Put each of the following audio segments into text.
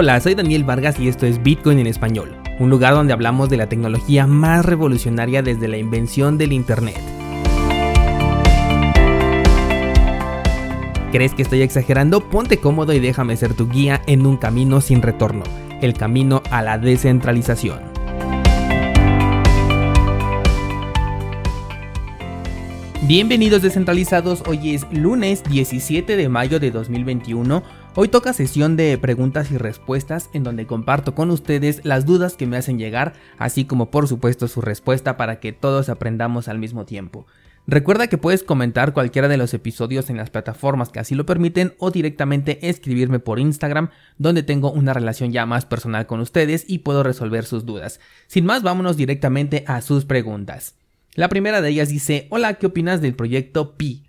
Hola, soy Daniel Vargas y esto es Bitcoin en español, un lugar donde hablamos de la tecnología más revolucionaria desde la invención del Internet. ¿Crees que estoy exagerando? Ponte cómodo y déjame ser tu guía en un camino sin retorno, el camino a la descentralización. Bienvenidos descentralizados, hoy es lunes 17 de mayo de 2021 Hoy toca sesión de preguntas y respuestas en donde comparto con ustedes las dudas que me hacen llegar, así como por supuesto su respuesta para que todos aprendamos al mismo tiempo. Recuerda que puedes comentar cualquiera de los episodios en las plataformas que así lo permiten o directamente escribirme por Instagram donde tengo una relación ya más personal con ustedes y puedo resolver sus dudas. Sin más, vámonos directamente a sus preguntas. La primera de ellas dice, hola, ¿qué opinas del proyecto Pi?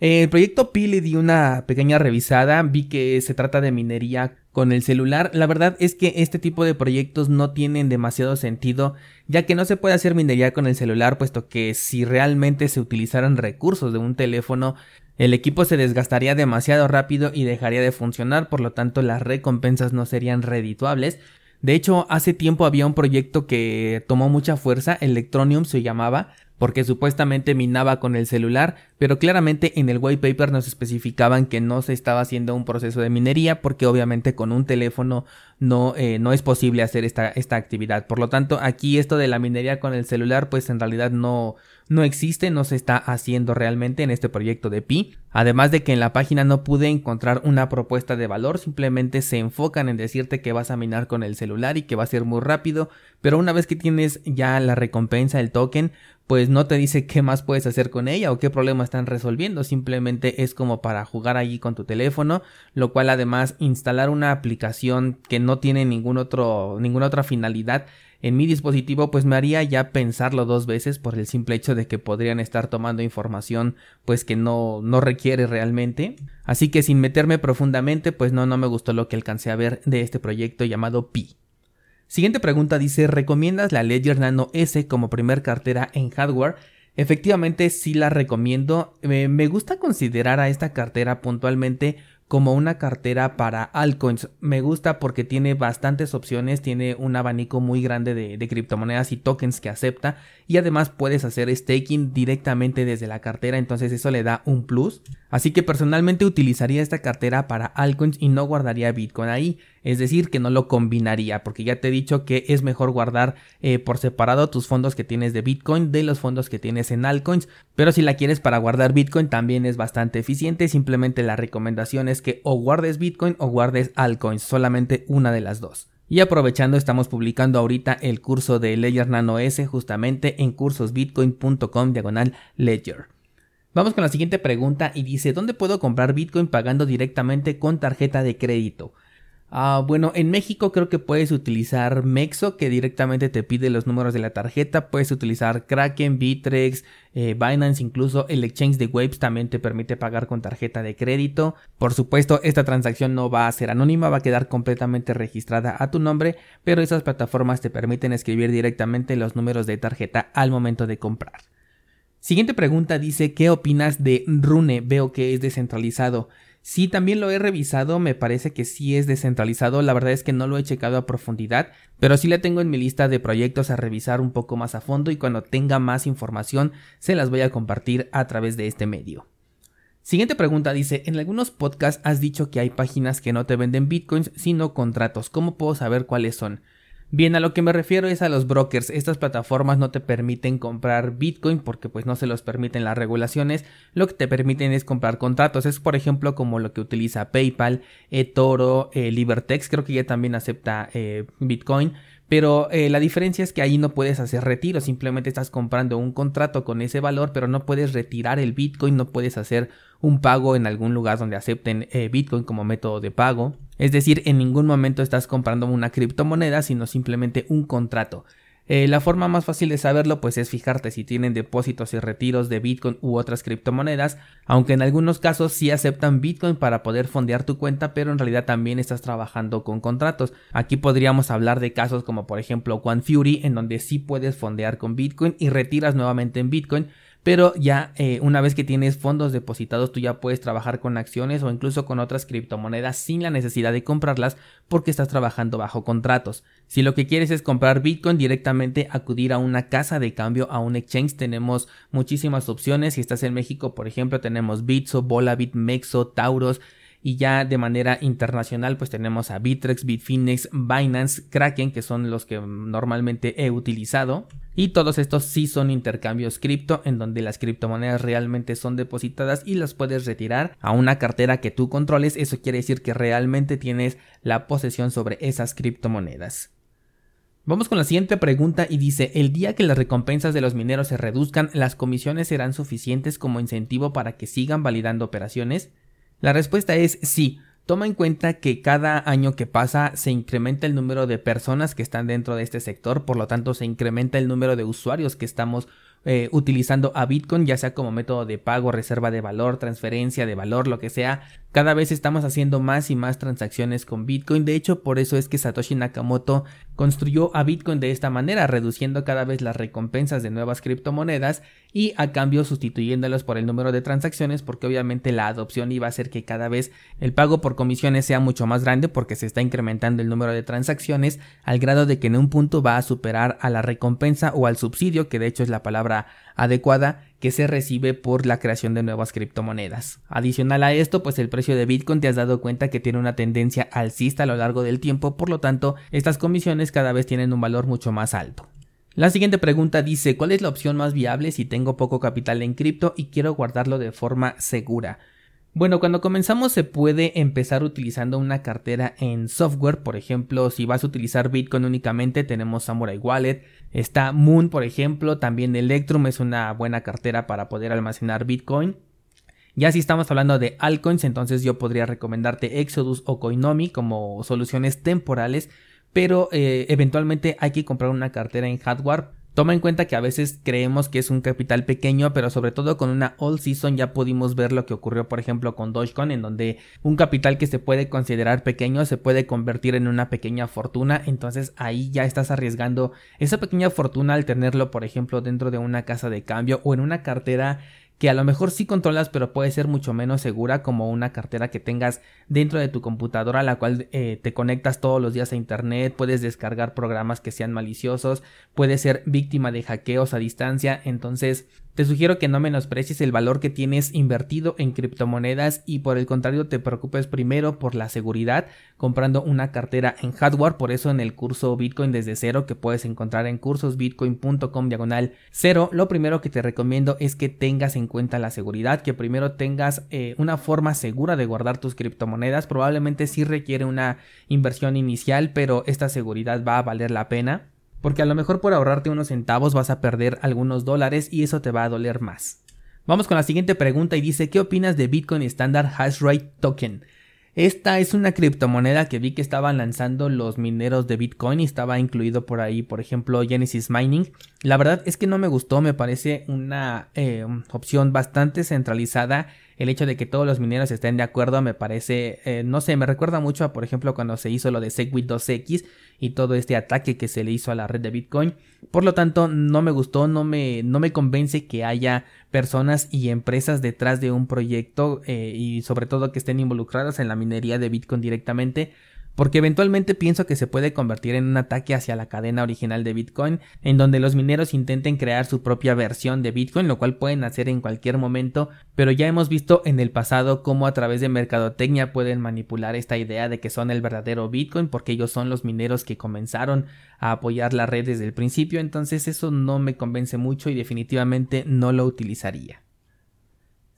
El proyecto Pi le di una pequeña revisada, vi que se trata de minería con el celular. La verdad es que este tipo de proyectos no tienen demasiado sentido, ya que no se puede hacer minería con el celular, puesto que si realmente se utilizaran recursos de un teléfono, el equipo se desgastaría demasiado rápido y dejaría de funcionar, por lo tanto las recompensas no serían redituables. De hecho, hace tiempo había un proyecto que tomó mucha fuerza, Electronium se llamaba, porque supuestamente minaba con el celular, pero claramente en el white paper nos especificaban que no se estaba haciendo un proceso de minería porque obviamente con un teléfono no, eh, no es posible hacer esta, esta actividad. Por lo tanto, aquí esto de la minería con el celular pues en realidad no, no existe, no se está haciendo realmente en este proyecto de Pi. Además de que en la página no pude encontrar una propuesta de valor, simplemente se enfocan en decirte que vas a minar con el celular y que va a ser muy rápido, pero una vez que tienes ya la recompensa, el token, pues no te dice qué más puedes hacer con ella o qué problema están resolviendo, simplemente es como para jugar allí con tu teléfono, lo cual además instalar una aplicación que no tiene ningún otro, ninguna otra finalidad en mi dispositivo pues me haría ya pensarlo dos veces por el simple hecho de que podrían estar tomando información pues que no, no requiere realmente. Así que sin meterme profundamente pues no, no me gustó lo que alcancé a ver de este proyecto llamado Pi. Siguiente pregunta dice, ¿recomiendas la Ledger Nano S como primer cartera en hardware? Efectivamente sí la recomiendo. Me gusta considerar a esta cartera puntualmente como una cartera para altcoins. Me gusta porque tiene bastantes opciones, tiene un abanico muy grande de, criptomonedas y tokens que acepta y además puedes hacer staking directamente desde la cartera, entonces eso le da un plus. Así que personalmente utilizaría esta cartera para altcoins y no guardaría Bitcoin ahí. Es decir, que no lo combinaría, porque ya te he dicho que es mejor guardar eh, por separado tus fondos que tienes de Bitcoin de los fondos que tienes en altcoins. Pero si la quieres para guardar Bitcoin también es bastante eficiente. Simplemente la recomendación es que o guardes Bitcoin o guardes altcoins, solamente una de las dos. Y aprovechando, estamos publicando ahorita el curso de Ledger Nano S justamente en cursosbitcoin.com diagonal Ledger. Vamos con la siguiente pregunta y dice, ¿dónde puedo comprar Bitcoin pagando directamente con tarjeta de crédito? Ah, bueno, en México creo que puedes utilizar Mexo, que directamente te pide los números de la tarjeta. Puedes utilizar Kraken, Bitrex, eh, Binance, incluso el exchange de Waves también te permite pagar con tarjeta de crédito. Por supuesto, esta transacción no va a ser anónima, va a quedar completamente registrada a tu nombre, pero esas plataformas te permiten escribir directamente los números de tarjeta al momento de comprar. Siguiente pregunta dice, ¿qué opinas de Rune? Veo que es descentralizado. Sí, también lo he revisado, me parece que sí es descentralizado, la verdad es que no lo he checado a profundidad, pero sí la tengo en mi lista de proyectos a revisar un poco más a fondo y cuando tenga más información se las voy a compartir a través de este medio. Siguiente pregunta dice, en algunos podcasts has dicho que hay páginas que no te venden bitcoins sino contratos, ¿cómo puedo saber cuáles son? Bien, a lo que me refiero es a los brokers. Estas plataformas no te permiten comprar Bitcoin porque pues no se los permiten las regulaciones. Lo que te permiten es comprar contratos. Es por ejemplo como lo que utiliza PayPal, eToro, eh, Libertex. Creo que ya también acepta eh, Bitcoin. Pero eh, la diferencia es que ahí no puedes hacer retiro, simplemente estás comprando un contrato con ese valor, pero no puedes retirar el Bitcoin, no puedes hacer un pago en algún lugar donde acepten eh, Bitcoin como método de pago. Es decir, en ningún momento estás comprando una criptomoneda, sino simplemente un contrato. Eh, la forma más fácil de saberlo pues es fijarte si tienen depósitos y retiros de Bitcoin u otras criptomonedas, aunque en algunos casos sí aceptan Bitcoin para poder fondear tu cuenta, pero en realidad también estás trabajando con contratos. Aquí podríamos hablar de casos como por ejemplo One Fury, en donde sí puedes fondear con Bitcoin y retiras nuevamente en Bitcoin, pero ya eh, una vez que tienes fondos depositados tú ya puedes trabajar con acciones o incluso con otras criptomonedas sin la necesidad de comprarlas porque estás trabajando bajo contratos. Si lo que quieres es comprar Bitcoin directamente acudir a una casa de cambio, a un exchange, tenemos muchísimas opciones. Si estás en México, por ejemplo, tenemos Bitso, Bolabit, Mexo, Tauros, y ya de manera internacional pues tenemos a Bitrex, Bitfinex, Binance, Kraken que son los que normalmente he utilizado y todos estos sí son intercambios cripto en donde las criptomonedas realmente son depositadas y las puedes retirar a una cartera que tú controles eso quiere decir que realmente tienes la posesión sobre esas criptomonedas. Vamos con la siguiente pregunta y dice, el día que las recompensas de los mineros se reduzcan, ¿las comisiones serán suficientes como incentivo para que sigan validando operaciones? La respuesta es sí. Toma en cuenta que cada año que pasa se incrementa el número de personas que están dentro de este sector, por lo tanto se incrementa el número de usuarios que estamos eh, utilizando a Bitcoin, ya sea como método de pago, reserva de valor, transferencia de valor, lo que sea. Cada vez estamos haciendo más y más transacciones con Bitcoin. De hecho, por eso es que Satoshi Nakamoto construyó a Bitcoin de esta manera, reduciendo cada vez las recompensas de nuevas criptomonedas y a cambio sustituyéndolos por el número de transacciones, porque obviamente la adopción iba a hacer que cada vez el pago por comisiones sea mucho más grande porque se está incrementando el número de transacciones al grado de que en un punto va a superar a la recompensa o al subsidio, que de hecho es la palabra adecuada que se recibe por la creación de nuevas criptomonedas. Adicional a esto, pues el precio de Bitcoin te has dado cuenta que tiene una tendencia alcista a lo largo del tiempo, por lo tanto, estas comisiones cada vez tienen un valor mucho más alto. La siguiente pregunta dice, ¿cuál es la opción más viable si tengo poco capital en cripto y quiero guardarlo de forma segura? Bueno, cuando comenzamos se puede empezar utilizando una cartera en software, por ejemplo, si vas a utilizar Bitcoin únicamente tenemos Samurai Wallet, está Moon, por ejemplo, también Electrum es una buena cartera para poder almacenar Bitcoin. Ya si estamos hablando de altcoins, entonces yo podría recomendarte Exodus o Coinomi como soluciones temporales, pero eh, eventualmente hay que comprar una cartera en hardware Toma en cuenta que a veces creemos que es un capital pequeño, pero sobre todo con una all season ya pudimos ver lo que ocurrió, por ejemplo, con Dogecoin, en donde un capital que se puede considerar pequeño se puede convertir en una pequeña fortuna. Entonces ahí ya estás arriesgando esa pequeña fortuna al tenerlo, por ejemplo, dentro de una casa de cambio o en una cartera que a lo mejor sí controlas pero puede ser mucho menos segura como una cartera que tengas dentro de tu computadora a la cual eh, te conectas todos los días a internet, puedes descargar programas que sean maliciosos, puedes ser víctima de hackeos a distancia, entonces te sugiero que no menosprecies el valor que tienes invertido en criptomonedas y por el contrario te preocupes primero por la seguridad comprando una cartera en hardware. Por eso en el curso Bitcoin desde cero que puedes encontrar en cursosbitcoin.com diagonal cero, lo primero que te recomiendo es que tengas en cuenta la seguridad, que primero tengas eh, una forma segura de guardar tus criptomonedas. Probablemente sí requiere una inversión inicial, pero esta seguridad va a valer la pena porque a lo mejor por ahorrarte unos centavos vas a perder algunos dólares y eso te va a doler más. Vamos con la siguiente pregunta y dice, ¿qué opinas de Bitcoin Standard Hashrate Token? Esta es una criptomoneda que vi que estaban lanzando los mineros de Bitcoin y estaba incluido por ahí, por ejemplo, Genesis Mining. La verdad es que no me gustó, me parece una eh, opción bastante centralizada el hecho de que todos los mineros estén de acuerdo me parece, eh, no sé, me recuerda mucho a, por ejemplo, cuando se hizo lo de Segwit 2X y todo este ataque que se le hizo a la red de Bitcoin. Por lo tanto, no me gustó, no me, no me convence que haya personas y empresas detrás de un proyecto eh, y sobre todo que estén involucradas en la minería de Bitcoin directamente porque eventualmente pienso que se puede convertir en un ataque hacia la cadena original de Bitcoin, en donde los mineros intenten crear su propia versión de Bitcoin, lo cual pueden hacer en cualquier momento, pero ya hemos visto en el pasado cómo a través de mercadotecnia pueden manipular esta idea de que son el verdadero Bitcoin, porque ellos son los mineros que comenzaron a apoyar la red desde el principio, entonces eso no me convence mucho y definitivamente no lo utilizaría.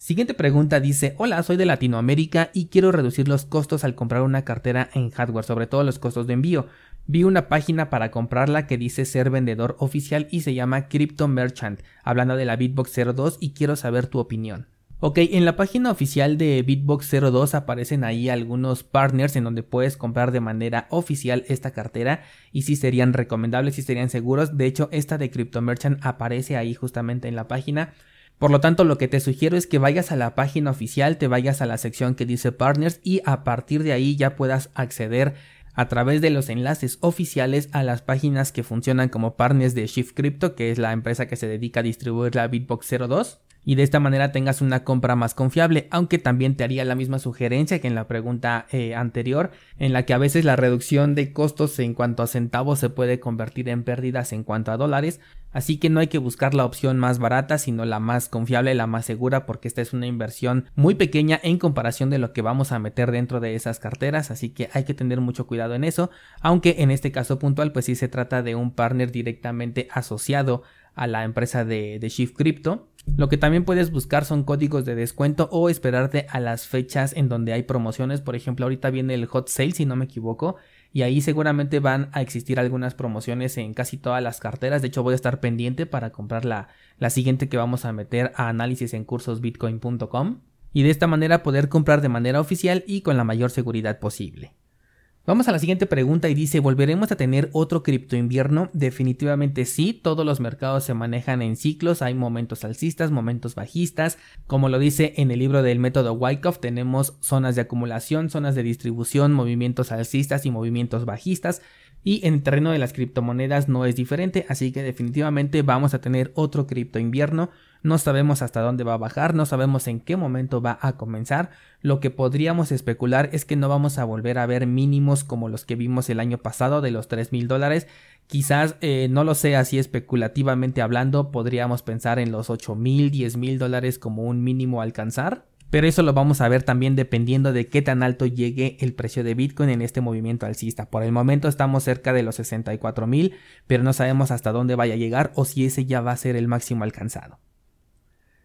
Siguiente pregunta dice, hola, soy de Latinoamérica y quiero reducir los costos al comprar una cartera en hardware, sobre todo los costos de envío. Vi una página para comprarla que dice ser vendedor oficial y se llama Crypto Merchant, hablando de la Bitbox 02 y quiero saber tu opinión. Ok, en la página oficial de Bitbox 02 aparecen ahí algunos partners en donde puedes comprar de manera oficial esta cartera y si serían recomendables, si serían seguros. De hecho, esta de Crypto Merchant aparece ahí justamente en la página. Por lo tanto, lo que te sugiero es que vayas a la página oficial, te vayas a la sección que dice Partners y a partir de ahí ya puedas acceder a través de los enlaces oficiales a las páginas que funcionan como partners de Shift Crypto, que es la empresa que se dedica a distribuir la Bitbox 02 y de esta manera tengas una compra más confiable, aunque también te haría la misma sugerencia que en la pregunta eh, anterior, en la que a veces la reducción de costos en cuanto a centavos se puede convertir en pérdidas en cuanto a dólares, así que no hay que buscar la opción más barata, sino la más confiable, la más segura, porque esta es una inversión muy pequeña en comparación de lo que vamos a meter dentro de esas carteras, así que hay que tener mucho cuidado en eso, aunque en este caso puntual pues sí se trata de un partner directamente asociado a la empresa de, de Shift Crypto lo que también puedes buscar son códigos de descuento o esperarte a las fechas en donde hay promociones. Por ejemplo, ahorita viene el hot sale, si no me equivoco, y ahí seguramente van a existir algunas promociones en casi todas las carteras. De hecho, voy a estar pendiente para comprar la, la siguiente que vamos a meter a análisis en cursosbitcoin.com y de esta manera poder comprar de manera oficial y con la mayor seguridad posible. Vamos a la siguiente pregunta y dice, ¿volveremos a tener otro cripto invierno? Definitivamente sí, todos los mercados se manejan en ciclos, hay momentos alcistas, momentos bajistas, como lo dice en el libro del método Wyckoff, tenemos zonas de acumulación, zonas de distribución, movimientos alcistas y movimientos bajistas, y en el terreno de las criptomonedas no es diferente, así que definitivamente vamos a tener otro cripto invierno. No sabemos hasta dónde va a bajar, no sabemos en qué momento va a comenzar. Lo que podríamos especular es que no vamos a volver a ver mínimos como los que vimos el año pasado de los 3 mil dólares. Quizás, eh, no lo sé así especulativamente hablando, podríamos pensar en los 8 mil, 10 mil dólares como un mínimo a alcanzar. Pero eso lo vamos a ver también dependiendo de qué tan alto llegue el precio de Bitcoin en este movimiento alcista. Por el momento estamos cerca de los 64 mil, pero no sabemos hasta dónde vaya a llegar o si ese ya va a ser el máximo alcanzado.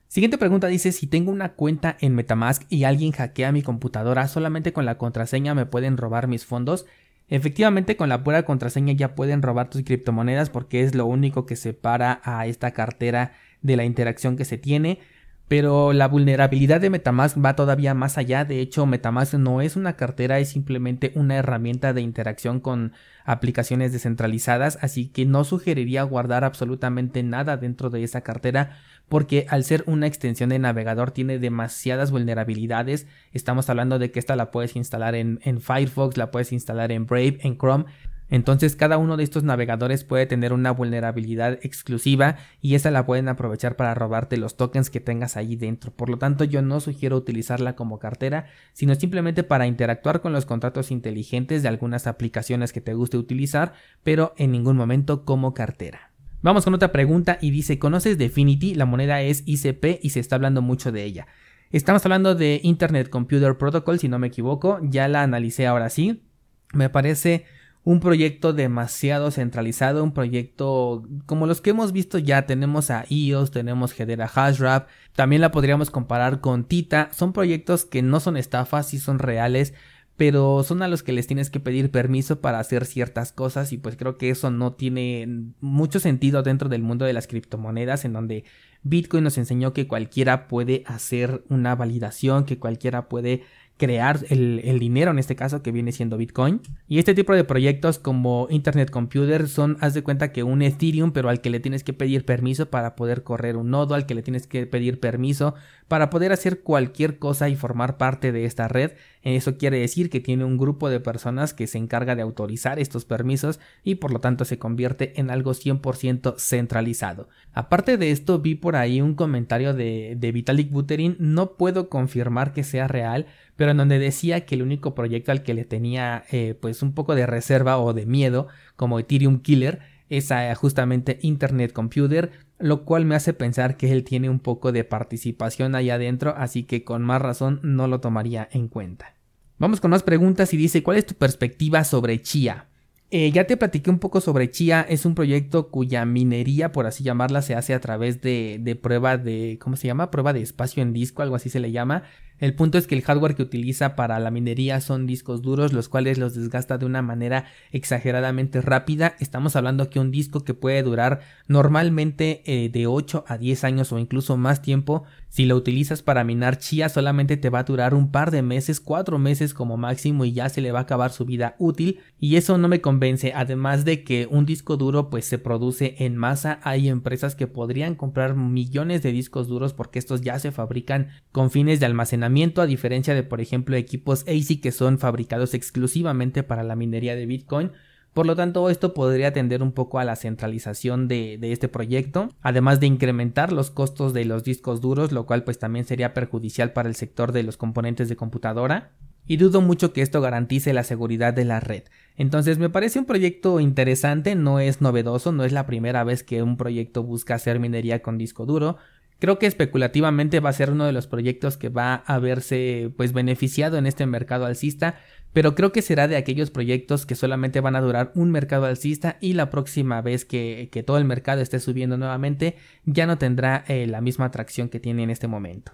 Siguiente pregunta dice, si tengo una cuenta en Metamask y alguien hackea mi computadora, solamente con la contraseña me pueden robar mis fondos. Efectivamente, con la pura contraseña ya pueden robar tus criptomonedas porque es lo único que separa a esta cartera de la interacción que se tiene. Pero la vulnerabilidad de Metamask va todavía más allá. De hecho, Metamask no es una cartera, es simplemente una herramienta de interacción con aplicaciones descentralizadas. Así que no sugeriría guardar absolutamente nada dentro de esa cartera porque al ser una extensión de navegador tiene demasiadas vulnerabilidades. Estamos hablando de que esta la puedes instalar en, en Firefox, la puedes instalar en Brave, en Chrome. Entonces cada uno de estos navegadores puede tener una vulnerabilidad exclusiva y esa la pueden aprovechar para robarte los tokens que tengas ahí dentro. Por lo tanto yo no sugiero utilizarla como cartera, sino simplemente para interactuar con los contratos inteligentes de algunas aplicaciones que te guste utilizar, pero en ningún momento como cartera. Vamos con otra pregunta y dice, ¿conoces Definity? La moneda es ICP y se está hablando mucho de ella. Estamos hablando de Internet Computer Protocol, si no me equivoco, ya la analicé ahora sí. Me parece un proyecto demasiado centralizado, un proyecto como los que hemos visto ya, tenemos a EOS, tenemos Hedera Hashrap, también la podríamos comparar con Tita, son proyectos que no son estafas, sí son reales, pero son a los que les tienes que pedir permiso para hacer ciertas cosas y pues creo que eso no tiene mucho sentido dentro del mundo de las criptomonedas en donde Bitcoin nos enseñó que cualquiera puede hacer una validación, que cualquiera puede crear el, dinero en este caso que viene siendo Bitcoin. Y este tipo de proyectos como Internet Computer son, haz de cuenta que un Ethereum, pero al que le tienes que pedir permiso para poder correr un nodo, al que le tienes que pedir permiso para poder hacer cualquier cosa y formar parte de esta red. Eso quiere decir que tiene un grupo de personas que se encarga de autorizar estos permisos y por lo tanto se convierte en algo 100% centralizado. Aparte de esto, vi por ahí un comentario de, de Vitalik Buterin, no puedo confirmar que sea real, pero en donde decía que el único proyecto al que le tenía eh, pues un poco de reserva o de miedo como Ethereum Killer es justamente Internet Computer, lo cual me hace pensar que él tiene un poco de participación ahí adentro, así que con más razón no lo tomaría en cuenta. Vamos con más preguntas y dice, ¿cuál es tu perspectiva sobre Chia? Eh, ya te platiqué un poco sobre Chia, es un proyecto cuya minería, por así llamarla, se hace a través de, de prueba de, ¿cómo se llama? Prueba de espacio en disco, algo así se le llama. El punto es que el hardware que utiliza para la minería son discos duros, los cuales los desgasta de una manera exageradamente rápida. Estamos hablando que un disco que puede durar normalmente eh, de 8 a 10 años o incluso más tiempo, si lo utilizas para minar chía solamente te va a durar un par de meses, 4 meses como máximo y ya se le va a acabar su vida útil. Y eso no me convence, además de que un disco duro pues se produce en masa, hay empresas que podrían comprar millones de discos duros porque estos ya se fabrican con fines de almacenar funcionamiento a diferencia de por ejemplo equipos ASIC que son fabricados exclusivamente para la minería de Bitcoin. Por lo tanto, esto podría tender un poco a la centralización de, este proyecto, además de incrementar los costos de los discos duros, lo cual pues también sería perjudicial para el sector de los componentes de computadora y dudo mucho que esto garantice la seguridad de la red. Entonces me parece un proyecto interesante, no es novedoso, no es la primera vez que un proyecto busca hacer minería con disco duro. Creo que especulativamente va a ser uno de los proyectos que va a verse pues beneficiado en este mercado alcista, pero creo que será de aquellos proyectos que solamente van a durar un mercado alcista y la próxima vez que, que todo el mercado esté subiendo nuevamente ya no tendrá eh, la misma atracción que tiene en este momento.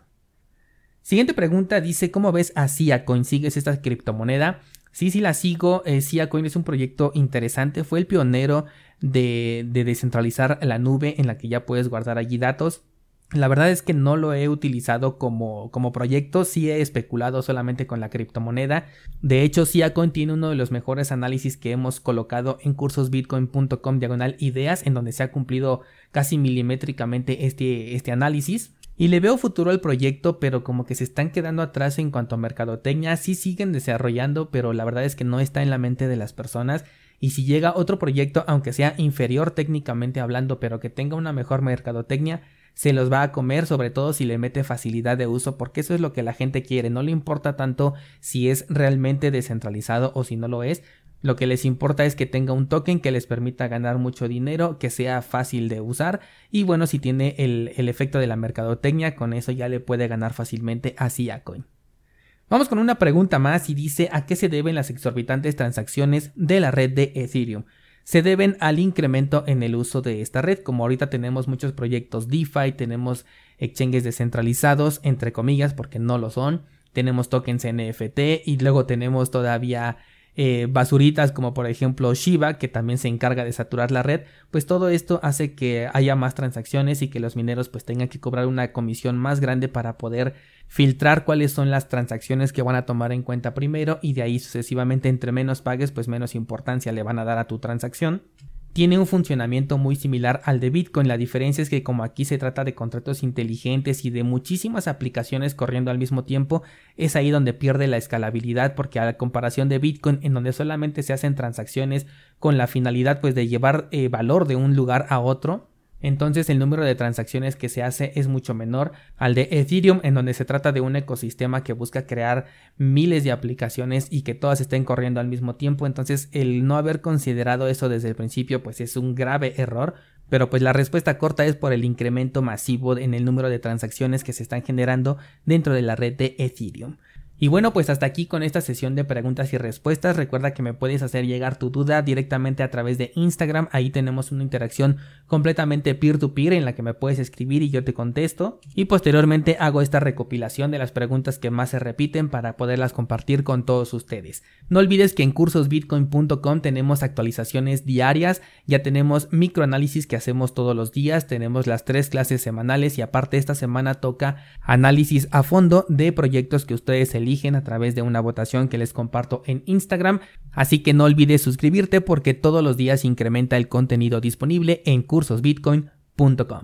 Siguiente pregunta dice, ¿cómo ves a Siacoin? ¿Sigues esta criptomoneda? Sí, sí la sigo. Eh, Siacoin es un proyecto interesante. Fue el pionero de, de descentralizar la nube en la que ya puedes guardar allí datos. La verdad es que no lo he utilizado como, como proyecto, sí he especulado solamente con la criptomoneda. De hecho, Siacoin tiene uno de los mejores análisis que hemos colocado en cursosbitcoin.com diagonal ideas, en donde se ha cumplido casi milimétricamente este, este análisis. Y le veo futuro al proyecto, pero como que se están quedando atrás en cuanto a mercadotecnia, sí siguen desarrollando, pero la verdad es que no está en la mente de las personas. Y si llega otro proyecto, aunque sea inferior técnicamente hablando, pero que tenga una mejor mercadotecnia, se los va a comer, sobre todo si le mete facilidad de uso, porque eso es lo que la gente quiere. No le importa tanto si es realmente descentralizado o si no lo es, lo que les importa es que tenga un token que les permita ganar mucho dinero, que sea fácil de usar y bueno, si tiene el, efecto de la mercadotecnia, con eso ya le puede ganar fácilmente a Siacoin. Vamos con una pregunta más y dice a qué se deben las exorbitantes transacciones de la red de Ethereum. Se deben al incremento en el uso de esta red, como ahorita tenemos muchos proyectos DeFi, tenemos exchanges descentralizados, entre comillas, porque no lo son, tenemos tokens NFT y luego tenemos todavía eh, basuritas como por ejemplo Shiba que también se encarga de saturar la red pues todo esto hace que haya más transacciones y que los mineros pues tengan que cobrar una comisión más grande para poder filtrar cuáles son las transacciones que van a tomar en cuenta primero y de ahí sucesivamente entre menos pagues pues menos importancia le van a dar a tu transacción tiene un funcionamiento muy similar al de Bitcoin. La diferencia es que como aquí se trata de contratos inteligentes y de muchísimas aplicaciones corriendo al mismo tiempo, es ahí donde pierde la escalabilidad porque a la comparación de Bitcoin en donde solamente se hacen transacciones con la finalidad pues de llevar eh, valor de un lugar a otro, entonces el número de transacciones que se hace es mucho menor al de Ethereum en donde se trata de un ecosistema que busca crear miles de aplicaciones y que todas estén corriendo al mismo tiempo entonces el no haber considerado eso desde el principio pues es un grave error pero pues la respuesta corta es por el incremento masivo en el número de transacciones que se están generando dentro de la red de Ethereum. Y bueno, pues hasta aquí con esta sesión de preguntas y respuestas. Recuerda que me puedes hacer llegar tu duda directamente a través de Instagram. Ahí tenemos una interacción completamente peer-to-peer en la que me puedes escribir y yo te contesto. Y posteriormente hago esta recopilación de las preguntas que más se repiten para poderlas compartir con todos ustedes. No olvides que en cursosbitcoin.com tenemos actualizaciones diarias. Ya tenemos microanálisis que hacemos todos los días. Tenemos las tres clases semanales y aparte esta semana toca análisis a fondo de proyectos que ustedes a través de una votación que les comparto en Instagram. Así que no olvides suscribirte porque todos los días incrementa el contenido disponible en cursosbitcoin.com.